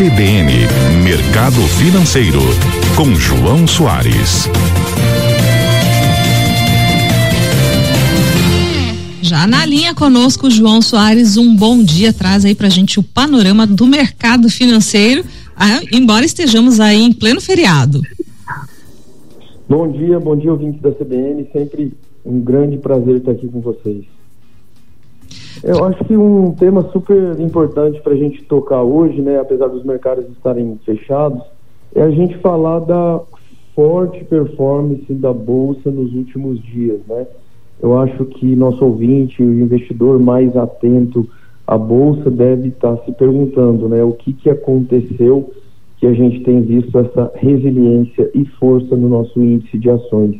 CBN Mercado Financeiro, com João Soares. Já na linha conosco, João Soares, um bom dia. Traz aí pra gente o panorama do mercado financeiro, ah, embora estejamos aí em pleno feriado. Bom dia, bom dia, ouvintes da CBN. Sempre um grande prazer estar aqui com vocês. Eu acho que um tema super importante para a gente tocar hoje, né, apesar dos mercados estarem fechados, é a gente falar da forte performance da bolsa nos últimos dias, né? Eu acho que nosso ouvinte, o investidor mais atento à bolsa deve estar se perguntando, né, o que que aconteceu que a gente tem visto essa resiliência e força no nosso índice de ações.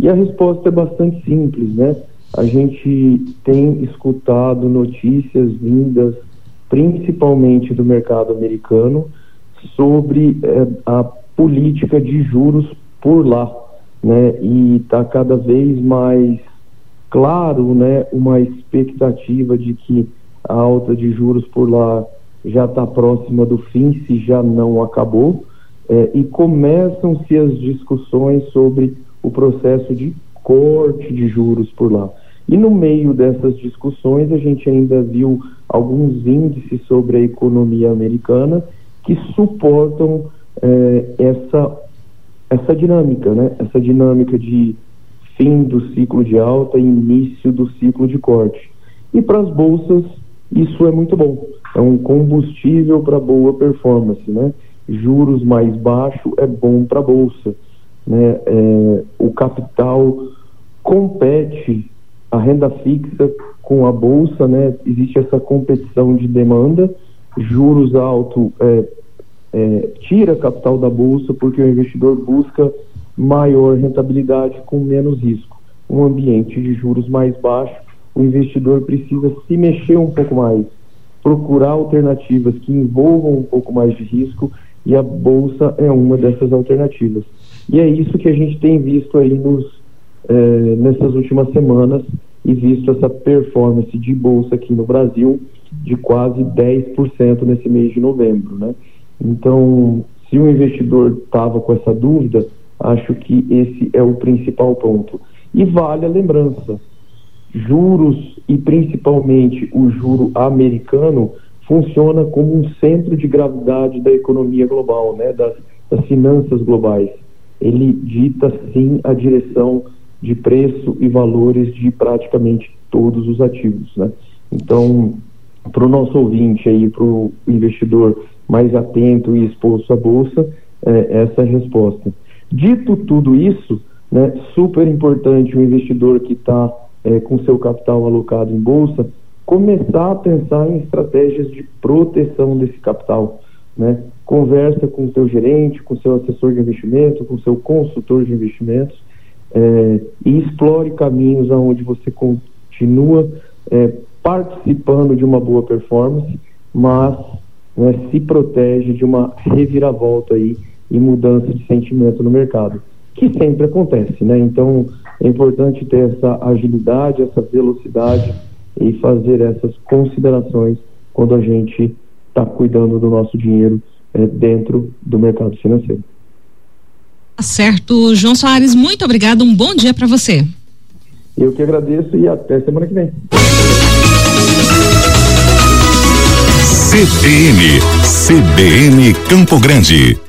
E a resposta é bastante simples, né? A gente tem escutado notícias vindas principalmente do mercado americano sobre eh, a política de juros por lá, né? E está cada vez mais claro, né, uma expectativa de que a alta de juros por lá já está próxima do fim, se já não acabou, eh, e começam-se as discussões sobre o processo de corte de juros por lá. E no meio dessas discussões, a gente ainda viu alguns índices sobre a economia americana que suportam eh, essa, essa dinâmica, né? essa dinâmica de fim do ciclo de alta e início do ciclo de corte. E para as bolsas, isso é muito bom. É um combustível para boa performance. Né? Juros mais baixo é bom para a bolsa. Né? É, o capital compete a renda fixa com a bolsa, né, existe essa competição de demanda, juros altos é, é, tira capital da bolsa porque o investidor busca maior rentabilidade com menos risco. Um ambiente de juros mais baixo, o investidor precisa se mexer um pouco mais, procurar alternativas que envolvam um pouco mais de risco e a bolsa é uma dessas alternativas. E é isso que a gente tem visto aí nos é, nessas últimas semanas e visto essa performance de bolsa aqui no Brasil de quase 10% nesse mês de novembro, né? Então, se o investidor estava com essa dúvida, acho que esse é o principal ponto. E vale a lembrança, juros e principalmente o juro americano funciona como um centro de gravidade da economia global, né, das, das finanças globais. Ele dita sim a direção de preço e valores de praticamente todos os ativos, né? Então, para o nosso ouvinte aí, para o investidor mais atento e exposto à bolsa, é, essa é a resposta. Dito tudo isso, né, super importante o investidor que está é, com seu capital alocado em bolsa começar a pensar em estratégias de proteção desse capital, né? Conversa com o seu gerente, com seu assessor de investimento, com seu consultor de investimentos é, e explore caminhos aonde você continua é, participando de uma boa performance, mas né, se protege de uma reviravolta aí e mudança de sentimento no mercado, que sempre acontece, né? Então é importante ter essa agilidade, essa velocidade e fazer essas considerações quando a gente está cuidando do nosso dinheiro é, dentro do mercado financeiro. Tá certo. João Soares, muito obrigado. Um bom dia para você. Eu que agradeço e até semana que vem. CBN, CBN Campo Grande.